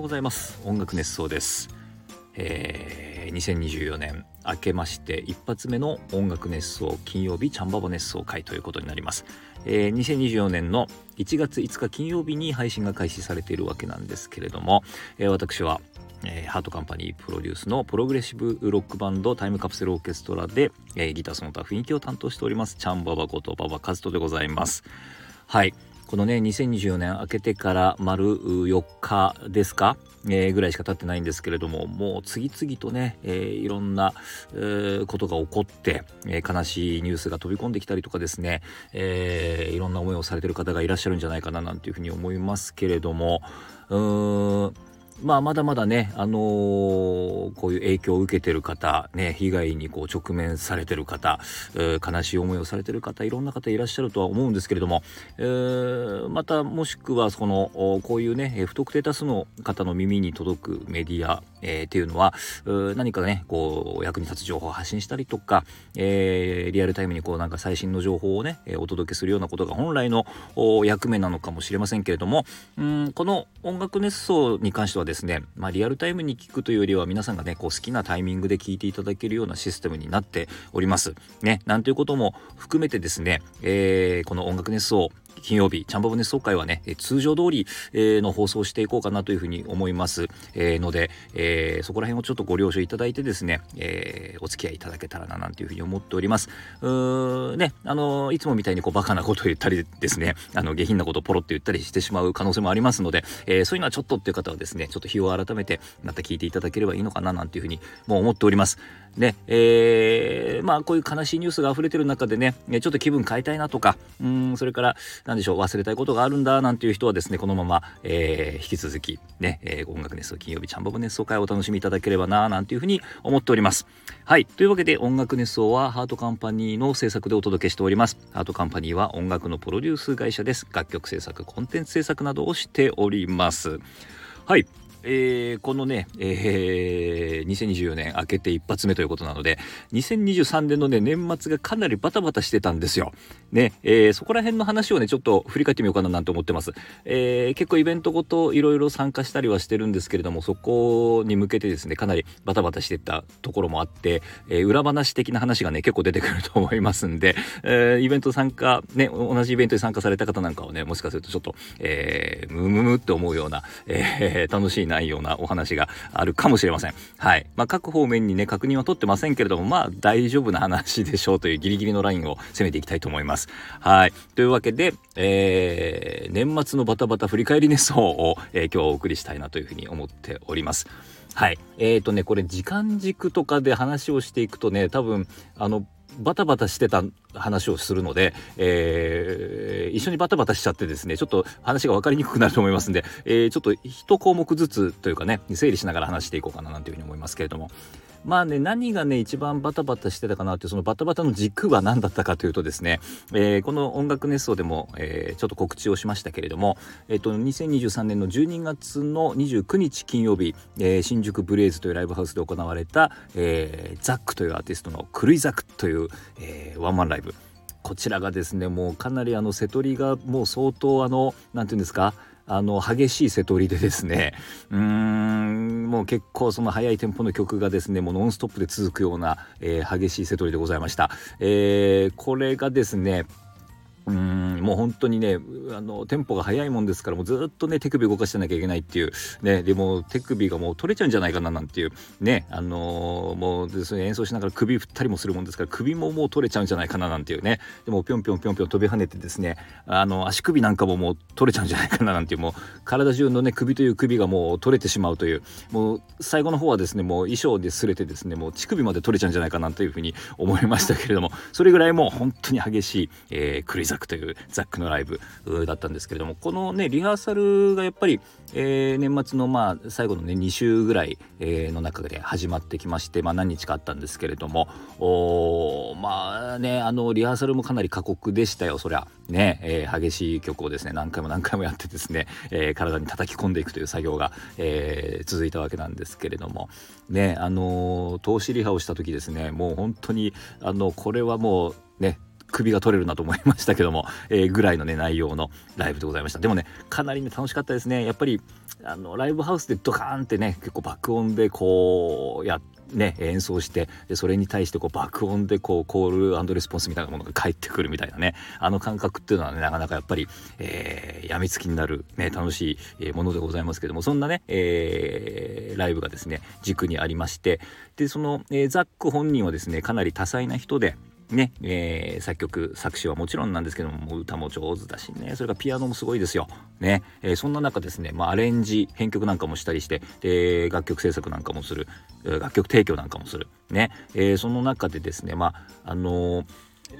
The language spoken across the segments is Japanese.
ようございます。音楽熱奏です、えー、2024年明けまして一発目の音楽熱奏金曜日チャンババ熱奏会ということになります、えー、2024年の1月5日金曜日に配信が開始されているわけなんですけれども、えー、私はえー、ハートカンパニープロデュースのプログレッシブロックバンドタイムカプセルオーケストラで、えー、ギターその他雰囲気を担当しておりますチャンババことババカズトでございます。はい。このね2024年明けてから丸4日ですか、えー、ぐらいしか経ってないんですけれどももう次々とね、えー、いろんな、えー、ことが起こって、え、悲しいニュースが飛び込んできたりとかですね、え、いろんな思いをされてる方がいらっしゃるんじゃないかななんていうふうに思いますけれどもうーんまあ、まだまだね、あのー、こういう影響を受けてる方、ね、被害にこう直面されてる方、えー、悲しい思いをされてる方、いろんな方いらっしゃるとは思うんですけれども、えー、またもしくは、その、こういうね、不特定多数の方の耳に届くメディア、えー、っていうのは、何かね、こう、役に立つ情報を発信したりとか、えー、リアルタイムにこう、なんか最新の情報をねえ、お届けするようなことが本来の役目なのかもしれませんけれども、うん、この音楽熱奏に関してはですね、まあ、リアルタイムに聞くというよりは皆さんがねこう好きなタイミングで聞いていただけるようなシステムになっております。ね、なんていうことも含めてですね、えー、この音楽熱奏金曜日、チャンバボネス総会はね、通常通り、え、の放送していこうかなというふうに思います。え、ので、え、そこら辺をちょっとご了承いただいてですね、え、お付き合いいただけたらななんていうふうに思っております。うーね、あのいつもみたいにこうバカなことを言ったりですね、あの下品なことをポロって言ったりしてしまう可能性もありますので、え、そういうのはちょっとっていう方はですね、ちょっと日を改めてまた聞いていただければいいのかななんていうふうにもう思っております。ね、えー、まあこういう悲しいニュースが溢れてる中でね、ちょっと気分変えたいなとか、うん、それから、何でしょう、忘れたいことがあるんだなんていう人はですね、このまま、えー、引き続き、ね、えー、音楽熱奏金曜日チャンバブ熱奏会をお楽しみいただければな、なんていうふうに思っております。はい。というわけで、音楽熱奏はハートカンパニーの制作でお届けしております。ハートカンパニーは音楽のプロデュース会社です。楽曲制作、コンテンツ制作などをしております。はい。えー、このね、えー、2024年明けて一発目ということなので、2023年のね、年末がかなりバタバタしてたんですよ。ね、えー、そこら辺の話をね、ちょっと振り返ってみようかななんて思ってます。えー、結構イベントごといろいろ参加したりはしてるんですけれども、そこに向けてですね、かなりバタバタしてたところもあって、えー、裏話的な話がね、結構出てくると思いますんで、えー、イベント参加、ね、同じイベントに参加された方なんかはね、もしかするとちょっと、えー、ムムムって思うような、えー、楽しいないようなお話があるかもしれません。はい。まあ、各方面にね、確認は取ってませんけれども、まあ、大丈夫な話でしょうというギリギリのラインを攻めていきたいと思います。はい。というわけで、えー、年末のバタバタ振り返り熱奏を、えー、今日はお送りしたいなというふうに思っております。はい。えーとね、これ時間軸とかで話をしていくとね、多分、あの、バタバタしてた話をするので、えー、一緒にバタバタしちゃってですね、ちょっと話が分かりにくくなると思いますんで、えー、ちょっと一項目ずつというかね、整理しながら話していこうかななんていうふうに思いますけれども、まあね何がね一番バタバタしてたかなってそのバタバタの軸は何だったかというとですね、えー、この音楽熱奏でも、えー、ちょっと告知をしましたけれども、えーと、2023年の12月の29日金曜日、えー、新宿ブレイズというライブハウスで行われた、えー、ザックというアーティストのクルイザクという、えー、ワンマンライブ。こちらがですねもうかなりあの瀬戸りがもう相当あの何て言うんですかあの激しい瀬戸りでですね うーんもう結構その速いテンポの曲がですねもうノンストップで続くような、えー、激しい瀬戸りでございました、えー、これがですねうんもう本当にねあのテンポが速いもんですからもうずっとね手首動かしてなきゃいけないっていうねでも手首がもう取れちゃうんじゃないかななんていうねあのー、もうですね演奏しながら首振ったりもするもんですから首ももう取れちゃうんじゃないかななんていうねでもぴょんぴょんぴょんぴょん飛び跳ねてですねあの足首なんかももう取れちゃうんじゃないかななんていうもう体中のね首という首がもう取れてしまうというもう最後の方はですねもう衣装で擦れてですねもう乳首まで取れちゃうんじゃないかなというふうに思いましたけれどもそれぐらいもう本当に激しい、えー、クリザクというザックのライブだったんですけれどもこのねリハーサルがやっぱり、えー、年末のまあ最後のね2週ぐらい、えー、の中で始まってきまして、まあ、何日かあったんですけれどもおまあねあのリハーサルもかなり過酷でしたよそりゃ。ね、えー、激しい曲をですね何回も何回もやってですね、えー、体に叩き込んでいくという作業が、えー、続いたわけなんですけれども。ねあの投資リハをした時ですねもう本当にあのこれはもうね首が取れるなと思いましたけども、えー、ぐらいのね内容のライブでございました。でもねかなりね楽しかったですね。やっぱりあのライブハウスでドカーンってね結構爆音でこうやね演奏してでそれに対してこう爆音でこうコールレスポンスみたいなものが返ってくるみたいなねあの感覚っていうのはねなかなかやっぱり、えー、病みつきになる、ね、楽しいものでございますけどもそんなね、えー、ライブがですね軸にありましてでその、えー、ザック本人はですねかなり多彩な人でね、えー、作曲作詞はもちろんなんですけども歌も上手だしね。それからピアノもすごいですよ。ね、えー、そんな中ですね、まあ、アレンジ編曲なんかもしたりしてで楽曲制作なんかもする。楽曲提供なんかもする。ね、えー、その中でですねまああの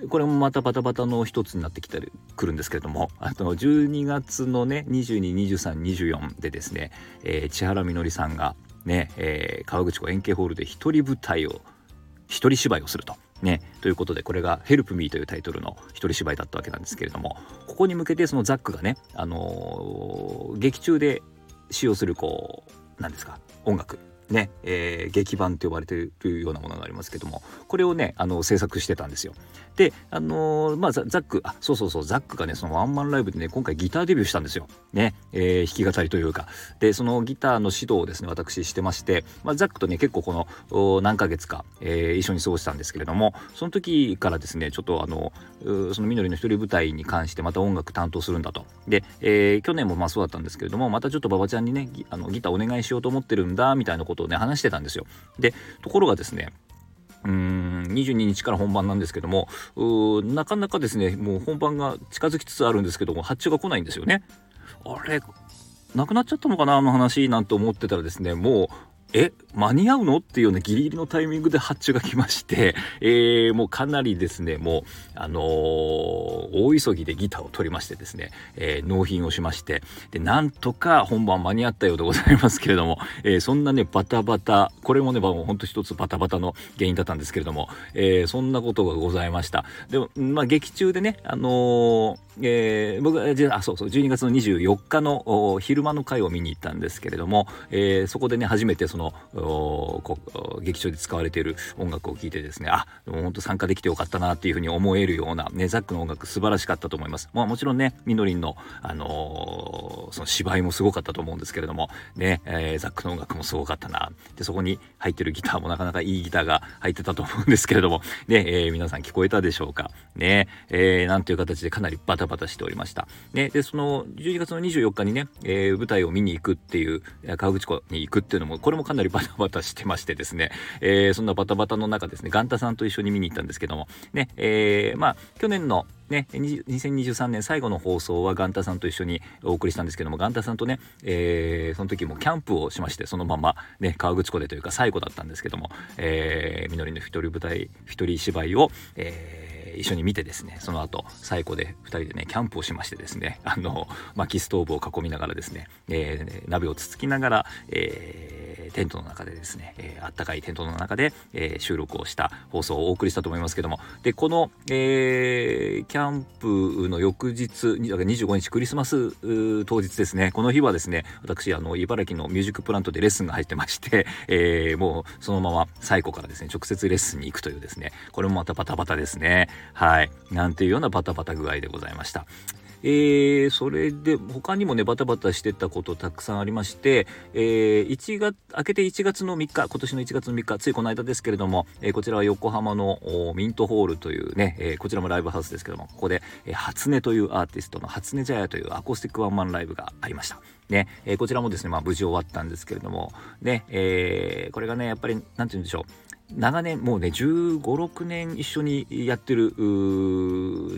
これもまたバタバタの一つになってきたりくるんですけれども あの12月のね222324でですね、えー、千原みのりさんがね、えー、川口湖円形ホールで一人舞台を一人芝居をすると。ね、ということでこれが「ヘルプミーというタイトルの一人芝居だったわけなんですけれどもここに向けてそのザックがね、あのー、劇中で使用するこう何ですか音楽ね、えー、劇版と呼ばれているようなものがありますけどもこれをねあの制作してたんですよ。であのー、まあザックあそうそうそうザックがねそのワンマンライブでね今回ギターデビューしたんですよ。ね、えー、弾き語りというかでそのギターの指導をですね私してまして、まあ、ザックとね結構この何ヶ月か、えー、一緒に過ごしたんですけれどもその時からですねちょっとあのそのみのりの一人舞台に関してまた音楽担当するんだと。で、えー、去年もまあそうだったんですけれどもまたちょっと馬場ちゃんにねあのギターお願いしようと思ってるんだみたいなことをね話してたんですよ。でところがですねうん22日から本番なんですけどもなかなかですねもう本番が近づきつつあるんですけども発注が来ないんですよね。あれなくなっちゃったのかなあの話なんて思ってたらですねもうえ間に合うの？っていうようなギリギリのタイミングで発注が来まして、えー、もうかなりですねもうあのー、大急ぎでギターを取りましてですね、えー、納品をしましてでなんとか本番間に合ったようでございますけれども、えー、そんなねバタバタこれもねもうほんと一つバタバタの原因だったんですけれども、えー、そんなことがございました。でもまあ劇中でねあのえー、僕はあそうそう12月の24日の昼間の回を見に行ったんですけれども、えー、そこでね初めてその劇場で使われている音楽を聴いてですねあでも本当参加できてよかったなっていうふうに思えるような、ね、ザックの音楽素晴らしかったと思います。まあ、もちろんねみのりんの、あのー、その芝居もすごかったと思うんですけれどもね、えー、ザックの音楽もすごかったなでそこに入ってるギターもなかなかいいギターが入ってたと思うんですけれどもね、えー、皆さん聞こえたでしょうかね、えー、なんていう形でかなりバタバタしておりました。ね、でその12月の24日にね、えー、舞台を見に行くっていう河口湖に行くっていうのもこれもかなりバタバタしてましてですね、えー、そんなバタバタの中ですねガンタさんと一緒に見に行ったんですけどもね、えー、まあ去年のね、2023年最後の放送はガンタさんと一緒にお送りしたんですけどもガンタさんとね、えー、その時もキャンプをしましてそのまま、ね、河口湖でというか最後だったんですけども、えー、みのりの一人舞台一人芝居を、えー一緒に見てですねその後最古で2人でねキャンプをしましてですねあの薪ストーブを囲みながらですね、えー、鍋をつつきながら、えーテントの中でですね、えー、あったかいテントの中で、えー、収録をした放送をお送りしたと思いますけども。でこの、えー、キャンプの翌日25日クリスマス当日ですね。この日はですね私あの茨城のミュージックプラントでレッスンが入ってまして、えー、もうそのまま最古からですね直接レッスンに行くというですね。これもまたバタバタですね。はい。なんていうようなバタバタ具合でございました。えー、それで他にもねバタバタしてたことたくさんありまして、えー、1月明けて1月の3日今年の1月の3日ついこの間ですけれども、えー、こちらは横浜のミントホールというね、え、こちらもライブハウスですけどもここで、え、初音というアーティストの初音ジャヤというアコースティックワンマンライブがありました。ね、え、こちらもですね、まあ無事終わったんですけれども、ね、え、これがね、やっぱり、なんて言うんでしょう。長年もうね1 5 6年一緒にやってる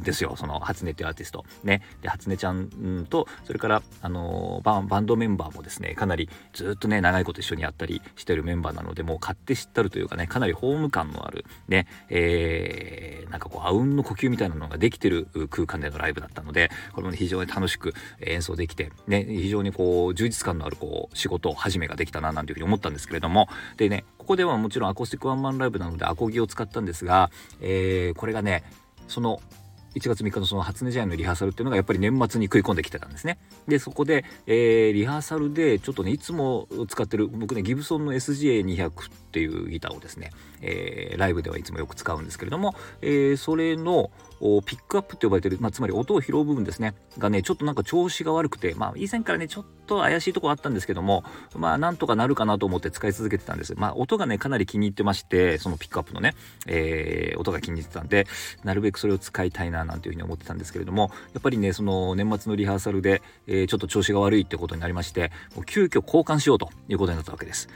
ですよ。その初音っていうアーティスト。ね。で初音ちゃんとそれからあのバンバンドメンバーもですねかなりずっとね長いこと一緒にやったりしてるメンバーなのでもう勝手知ったるというかねかなりホーム感のあるね。えー、なんかこうあうんの呼吸みたいなのができてる空間でのライブだったのでこれも、ね、非常に楽しく演奏できてね。非常にこう充実感のあるこう仕事を始めができたななんていうふうに思ったんですけれども。でねここではもちろんアコースティックワンマンライブなのでアコギを使ったんですが、えー、これがねその1月3日のその初音試合のリハーサルっていうのがやっぱり年末に食い込んできてたんですね。でそこで、えー、リハーサルでちょっとねいつも使ってる僕ねギブソンの SGA200 っていうギターをですね、えー、ライブではいつもよく使うんですけれども、えー、それのピックアップって呼ばれてる、まあ、つまり音を拾う部分ですねがねちょっとなんか調子が悪くてまあ以前からねちょっと怪しいとこあったんですけどもまあなんとかなるかなと思って使い続けてたんですまあ音がねかなり気に入ってましてそのピックアップのね、えー、音が気に入ってたんでなるべくそれを使いたいななんていうふうに思ってたんですけれどもやっぱりねその年末のリハーサルで、えー、ちょっと調子が悪いってことになりましてもう急遽交換しようということになったわけです。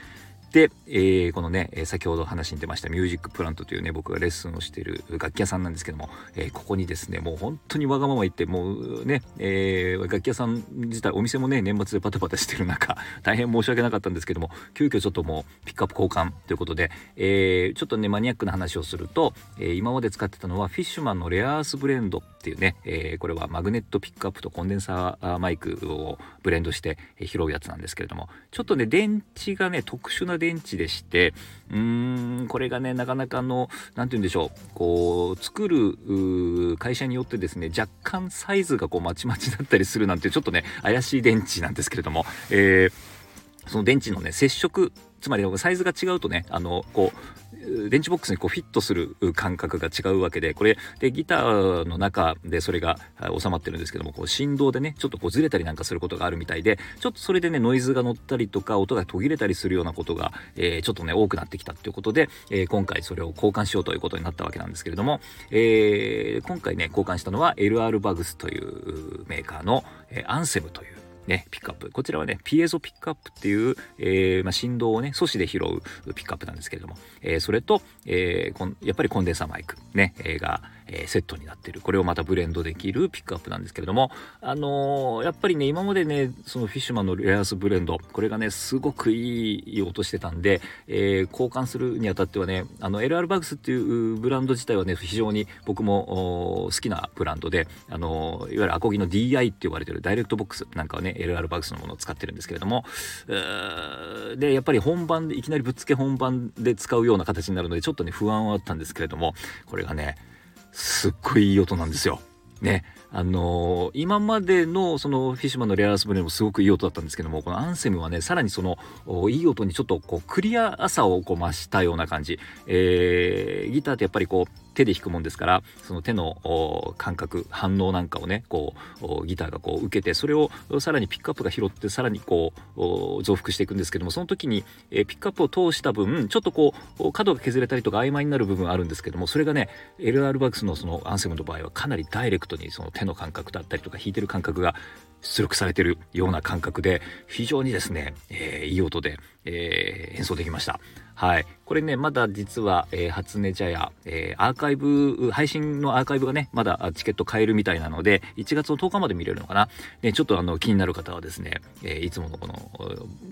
で、えー、このね、え先ほど話に出ましたミュージックプラントというね僕がレッスンをしている楽器屋さんなんですけども、えー、ここにですねもう本当にわがまま言ってもうね、えー、楽器屋さん自体お店もね年末でパタパタしてる中 大変申し訳なかったんですけども急遽ちょっともうピックアップ交換ということで、え、ちょっとねマニアックな話をすると、え、今まで使ってたのはフィッシュマンのレアアースブレンドっていうね、えー、これはマグネットピックアップとコンデンサーマイクをブレンドして拾うやつなんですけれどもちょっとね電池がね特殊な電池でしてうーんこれがねなかなかの何て言うんでしょうこう作る会社によってですね若干サイズがこうまちまちだったりするなんてちょっとね怪しい電池なんですけれども、えー、その電池のね接触つまりサイズが違うとねあのこう電池ボックスにこうフィットする感覚が違うわけでこれでギターの中でそれが収まってるんですけどもこう振動でねちょっとこうずれたりなんかすることがあるみたいでちょっとそれでねノイズが乗ったりとか音が途切れたりするようなことが、えー、ちょっとね多くなってきたっていうことで、えー、今回それを交換しようということになったわけなんですけれども、えー、今回ね交換したのは LR バグスというメーカーの、えアンセムというね、ピックアップ。こちらはね、ピエゾピックアップっていう、えー、まあ、振動をね、素子で拾うピックアップなんですけれども、えー、それと、えー、やっぱりコンデンサーマイク、ね、えが、えー、セットになってる。これをまたブレンドできるピックアップなんですけれどもあのー、やっぱりね今までねそのフィッシュマンのレアースブレンドこれがねすごくいい音してたんで、えー、交換するにあたってはねあの LR バグスっていうブランド自体はね非常に僕も好きなブランドであのいわゆるアコギの DI って呼ばれてるダイレクトボックスなんかはね LR バグスのものを使ってるんですけれどもでやっぱり本番でいきなりぶっつけ本番で使うような形になるのでちょっとね不安はあったんですけれどもこれがねすっごいいい音なんですよ。ね。あのー、今までのそのフィッシュマンのレアースブレーもすごくいい音だったんですけどもこのアンセムはねさらにそのいい音にちょっとこうクリアさをこう増したような感じ、えー、ギターってやっぱりこう手で弾くもんですからその手の感覚反応なんかをねこうギターがこう受けてそれをさらにピックアップが拾ってさらにこう増幅していくんですけどもその時に、えピックアップを通した分ちょっとこう角が削れたりとか曖昧になる部分あるんですけどもそれがね LR バックスのそのアンセムの場合はかなりダイレクトにその手の感覚だったりとか弾いてる感覚が出力されてるような感覚で非常にですね、えー、いい音で、えー、演奏できました。はい。これね、まだ実は、えー、初音茶屋、えー、アーカイブ、配信のアーカイブがね、まだチケット買えるみたいなので、1月の10日まで見れるのかな。ね、ちょっとあの、気になる方はですね、えー、いつものこの、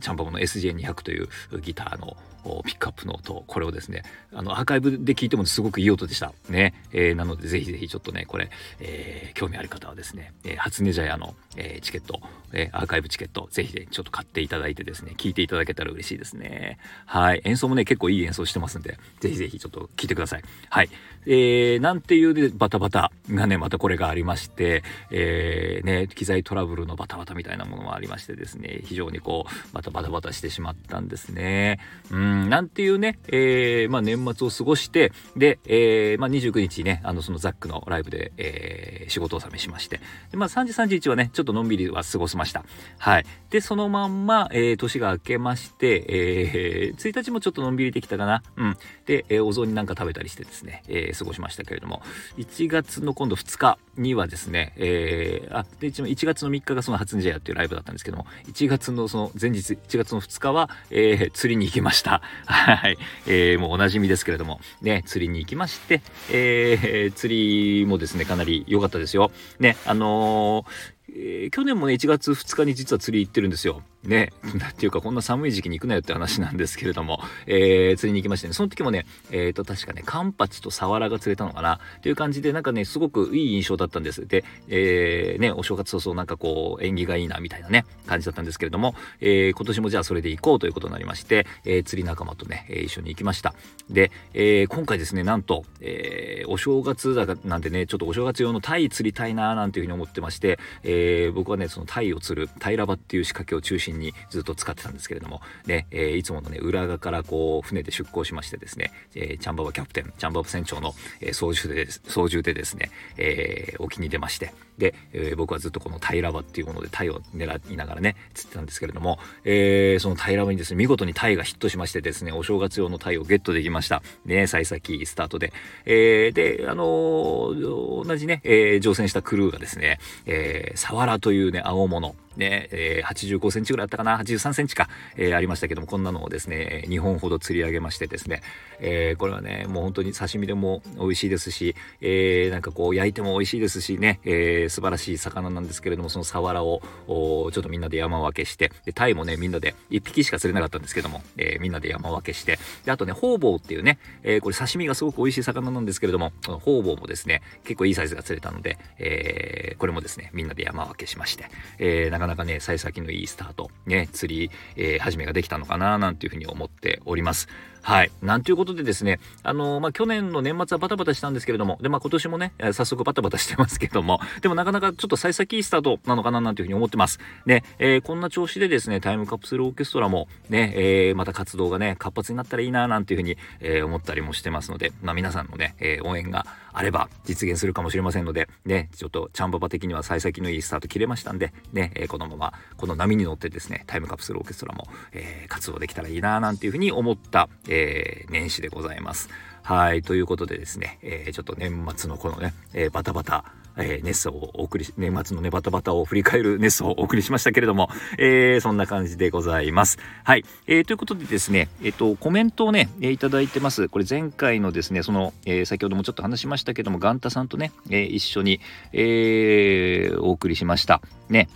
チャンバボの SJ200 というギターのピックアップの音、これをですね、あの、アーカイブで聞いてもすごくいい音でした。ね。えー、なので、ぜひぜひちょっとね、これ、えー、興味ある方はですね、えー、初音茶屋の、えー、チケット、えー、アーカイブチケット、ぜひね、ちょっと買っていただいてですね、聞いていただけたら嬉しいですね。はい。演奏もね、結構いい演奏してますんで、ぜひぜひちょっと聞いてください。はい。えー、なんていうでバタバタがね、またこれがありまして、えー、ね、機材トラブルのバタバタみたいなものもありましてですね、非常にこう、またバタバタしてしまったんですね。うん、なんていうね、えー、まあ年末を過ごして、で、えー、まあ29日ね、あの、そのザックのライブで、えー、仕事納めしまして、でまあ3時31はね、ちょっとのんびりは過ごしました。はい。で、そのまんま、えー、年が明けまして、えー、1日もちょっとのんびりできたかな。うん。で、えー、お雑煮なんか食べたりしてですね、えー、過ごしましたけれども、1月の今度2日にはですね、えー、あ、で、一応1月の3日がその初音ジェアっていうライブだったんですけども、1月のその前日、1月の2日は、えー、釣りに行きました。はい。えー、もうおなじみですけれども、ね、釣りに行きまして、えー、釣りもですね、かなり良かったですよ。ね、あのー、えー、去年もね、1月2日に実は釣り行ってるんですよ。ね、っていうかこんな寒い時期に行くなよって話なんですけれども、えー、釣りに行きましてね、その時もね、えっ、ー、と、確かね、カンパチとサワラが釣れたのかなっていう感じで、なんかね、すごくいい印象だったんです。で、えー、ね、お正月早々なんかこう、縁起がいいなみたいなね、感じだったんですけれども、えー、今年もじゃあそれで行こうということになりまして、えー、釣り仲間とね、えー、一緒に行きました。で、えー、今回ですね、なんと、えー、お正月だなんでね、ちょっとお正月用のタイ釣りたいななんていうふうに思ってまして、えー、僕はね、そのタイを釣る、タイラバっていう仕掛けを中心に心にずっと使ってたんですけれども、ね、えー、いつものね、浦賀からこう、船で出港しましてですね、えー、チャンババキャプテン、チャンババ船長の、えー、操縦で、操縦でですね、えー、沖に出まして、で、えー、僕はずっとこの平場っていうものでタイを狙いながらね、釣ってたんですけれども、えー、その平場にですね、見事にタイがヒットしましてですね、お正月用のタイをゲットできました。ね、幸先スタートで。えー、で、あのー、同じね、えー、乗船したクルーがですね、えー、サワラというね、青物、ね、えー、85センチぐらいあったかな、83センチか、えー、ありましたけども、こんなのをですね、2本ほど釣り上げましてですね、えー、これはね、もう本当に刺身でも美味しいですし、えー、なんかこう焼いても美味しいですしね、えー、素晴らしい魚なんですけれども、そのサワラをちょっとみんなで山分けして、でタイもね、みんなで1匹しか釣れなかったんですけども、えー、みんなで山分けして、で、あとね、ホウボウっていうね、えー、これ刺身がすごく美味しい魚なんですけれども、ホウボウもですね、結構いいサイズが釣れたので、えー、これもですね、みんなで山分けしまして、えー、なかなかね、幸先のいいスタート、ね、釣り、えー、始めができたのかな、なんていうふうに思っております。はい。なんということでですね、あのー、まあ、去年の年末はバタバタしたんですけれども、で、まあ、今年もね、早速バタバタしてますけども、でもなかなかちょっと幸先いいスタートなのかななんていうふうに思ってます。ね、えー、こんな調子でですね、タイムカプセルオーケストラもね、えー、また活動がね、活発になったらいいななんていうふうに、え思ったりもしてますので、まあ、皆さんのね、え応援があれば実現するかもしれませんので、ね、ちょっとチャンババ的には幸先のいいスタート切れましたんで、ね、えこのままこの波に乗ってですね、タイムカプセルオーケストラも、え活動できたらいいななんていうふうに思った、ええ年始でございます。はい、ということでですね、えー、ちょっと年末のこのね、えー、バタバタ、えー、ネスをお送り、年末のね、バタバタを振り返る ネスをお送りしましたけれども、えー、そんな感じでございます。はい。えー、ということでですね、えっ、と、コメントをね、えー、いただいてます。これ前回のですね、その、えー、先ほどもちょっと話しましたけども、ガンタさんとね、えー、一緒に、えー、お送りしました。ね。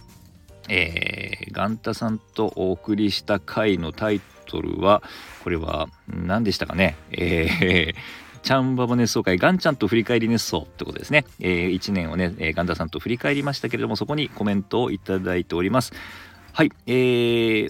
えー、ガンタさんとお送りした回のタイトルは、これは何でしたかね？えー チャンババ熱奏会、ガンちゃんと振り返り熱奏ってことですね。えー、1年をね、えー、ガンダさんと振り返りましたけれども、そこにコメントをいただいております。はい、え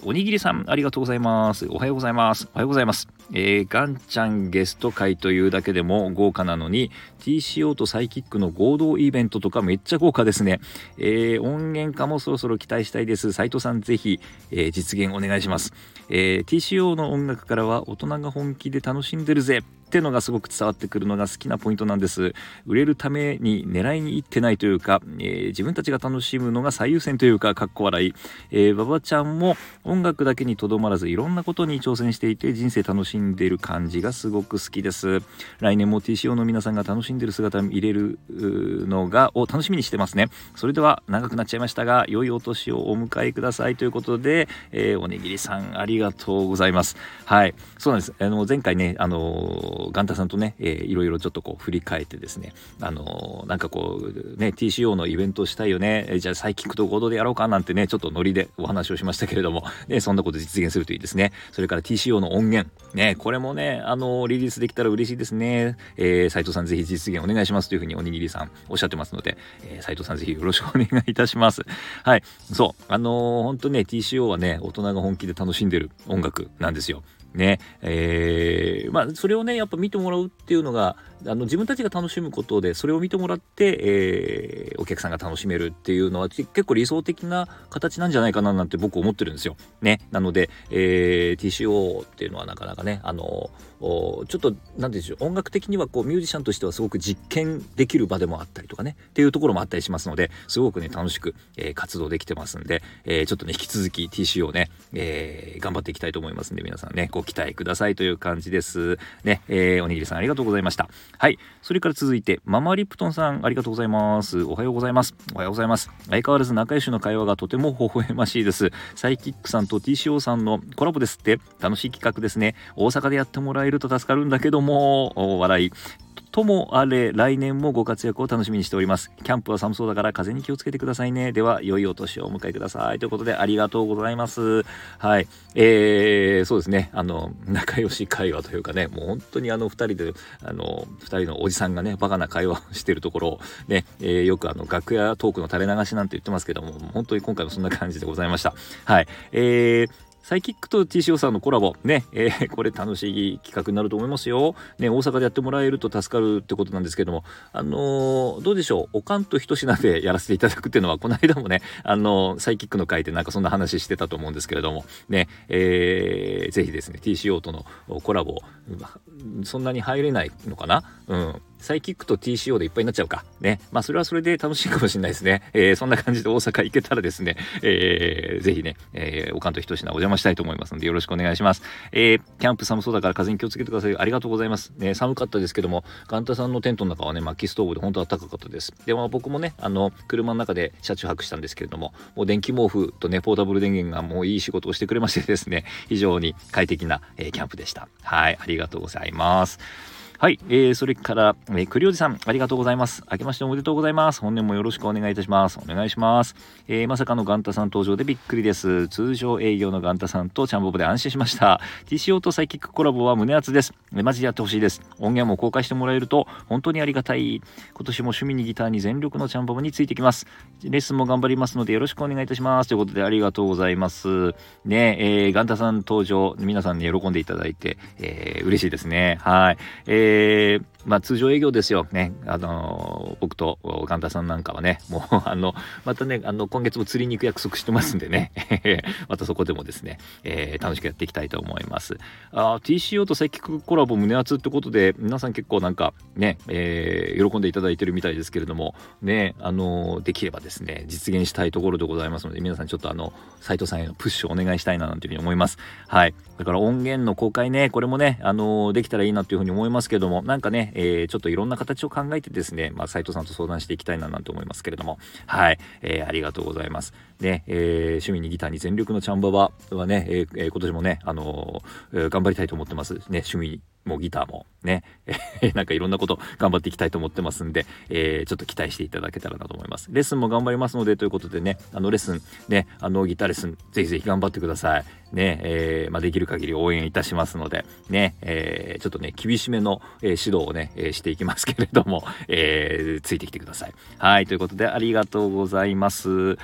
ー、おにぎりさん、ありがとうございます。おはようございます。おはようございます。えー、ガンちゃんゲスト会というだけでも豪華なのに、TCO とサイキックの合同イベントとかめっちゃ豪華ですね。えー、音源化もそろそろ期待したいです。斉藤さん、ぜひ、えー、実現お願いします。え、TCO の音楽からは大人が本気で楽しんでるぜってのがすごく伝わってくるのが好きなポイントなんです。売れるために狙いに行ってないというか、えー、自分たちが楽しむのが最優先というかかっこ笑い、えー、馬場ちゃんも音楽だけにとどまらずいろんなことに挑戦していて人生楽しんでいる感じがすごく好きです。来年も TCO の皆さんが楽しんでる姿見れるのがを楽しみにしてますね。それでは長くなっちゃいましたが良いお年をお迎えください。ということで、えー、おにぎりさんありがとうございます。はい。そうなんです。あの前回ねあのガンタさんとね、えー、いろいろちょっとこう振り返ってですね、あの、なんかこう、ね、TCO のイベントしたいよね、えー、じゃあサイキックと合同でやろうかなんてね、ちょっとノリでお話をしましたけれども、ね、そんなこと実現するといいですね。それから TCO の音源、ね、これもね、あの、リリースできたら嬉しいですね。えー、斉藤さんぜひ実現お願いしますというふうにおにぎりさんおっしゃってますので、えー、斉藤さんぜひよろしくお願いいたします。はい、そう、あのー、本当ね、TCO はね、大人が本気で楽しんでる音楽なんですよ。ねえー、まあそれをねやっぱ見てもらうっていうのがあの自分たちが楽しむことでそれを見てもらって、えー、お客さんが楽しめるっていうのは結構理想的な形なんじゃないかななんて僕思ってるんですよ。ね、なので、えー、TCO っていうのはなかなかねあのちょっと何でしょう音楽的にはこうミュージシャンとしてはすごく実験できる場でもあったりとかねっていうところもあったりしますのですごくね楽しく、えー、活動できてますんで、えー、ちょっとね引き続き TCO ね、えー、頑張っていきたいと思いますんで皆さんねご期待くださいという感じです。ね、え、おにぎりさんありがとうございました。はい。それから続いて、ママリプトンさん、ありがとうございます。おはようございます。おはようございます。相変わらず仲良しの会話がとても微笑ましいです。サイキックさんと TCO さんのコラボですって、楽しい企画ですね。大阪でやってもらえると助かるんだけども、お笑い。ともあれ来年もご活躍を楽しみにしております。キャンプは寒そうだから風に気をつけてくださいね。では良いお年をお迎えください。ということでありがとうございます。はい。えー、そうですね。あの仲良し会話というかねもう本当にあの2人であの2人のおじさんがねバカな会話をしてるところをね、えー、よくあの楽屋トークの垂れ流しなんて言ってますけども本当に今回もそんな感じでございました。はい。えーサイキックと TCO さんのコラボ。ね、えー、これ楽しい企画になると思いますよ。ね、大阪でやってもらえると助かるってことなんですけども、あのー、どうでしょう、おかんとひと品で やらせていただくっていうのは、この間もね、あのー、サイキックの回でなんかそんな話してたと思うんですけれども、ね、えー、ぜひですね、TCO とのコラボ、そんなに入れないのかな？うん。サイキックと TCO でいっぱいになっちゃうか。ね。まあ、それはそれで楽しいかもしれないですね。えー、そんな感じで大阪行けたらですね、えー、ぜひね、えー、おかんとひと品お邪魔したいと思いますので、よろしくお願いします。えー、キャンプ寒そうだから風に気をつけてください。ありがとうございます。ね、寒かったですけども、ガンタさんのテントの中はね、薪ストーブで本当暖かかったです。でも僕もね、あの、車の中で車中泊したんですけれども、もう電気毛布とね、ポータブル電源がもういい仕事をしてくれましてですね、非常に快適な、えー、キャンプでした。はい、ありがとうございます。はい、えー、それから、えー、栗おじさん、ありがとうございます。明けましておめでとうございます。本年もよろしくお願いいたします。お願いします。えー、まさかのガンタさん登場でびっくりです。通常営業のガンタさんとチャンボボで安心しました。TCO とサイキックコラボは胸熱です。えマジでやってほしいです。音源も公開してもらえると本当にありがたい。今年も趣味にギターに全力のチャンボボについてきます。レッスンも頑張りますのでよろしくお願いいたします。ということでありがとうございます。ねえー、ガンタさん登場、皆さんに喜んでいただいて、えー、嬉しいですね。はい。えーえー、まあ通常営業ですよね。あのー、僕と神田さんなんかはね、もう あの、またね、あの、今月も釣りに行く約束してますんでね、またそこでもですね、えー、楽しくやっていきたいと思います。TCO とサイキックコラボ胸熱ってことで、皆さん結構なんかね、えー、喜んでいただいてるみたいですけれども、ね、あのー、できればですね、実現したいところでございますので、皆さんちょっとあの、斉藤さんへのプッシュをお願いしたいななんていうふうに思います。はい。だから音源の公開ね、これもね、あのできたらいいなというふうに思いますけども、なんかね、えー、ちょっといろんな形を考えてですね、まあ、斉藤さんと相談していきたいななんて思いますけれども、はい、えー、ありがとうございます。ね、えー、趣味にギターに全力のチャンババはね、えー、今年もね、あのー、頑張りたいと思ってます。ね、趣味もギターもね、なんかいろんなこと頑張っていきたいと思ってますんで、えー、ちょっと期待していただけたらなと思います。レッスンも頑張りますので、ということでね、あのレッスン、ね、あのギターレッスン、ぜひぜひ頑張ってください。ね、えー、まあ、できる限り応援いたしますので、ね、えー、ちょっとね、厳しめの、えー、指導をね、えしていきますけれども、えついてきてください。はい、ということでありがとうございます。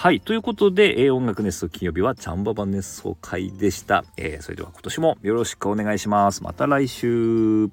はい。ということで、えー、音楽ネスト金曜日はチャンババネ熱奏会でした。えー、それでは今年もよろしくお願いします。また来週。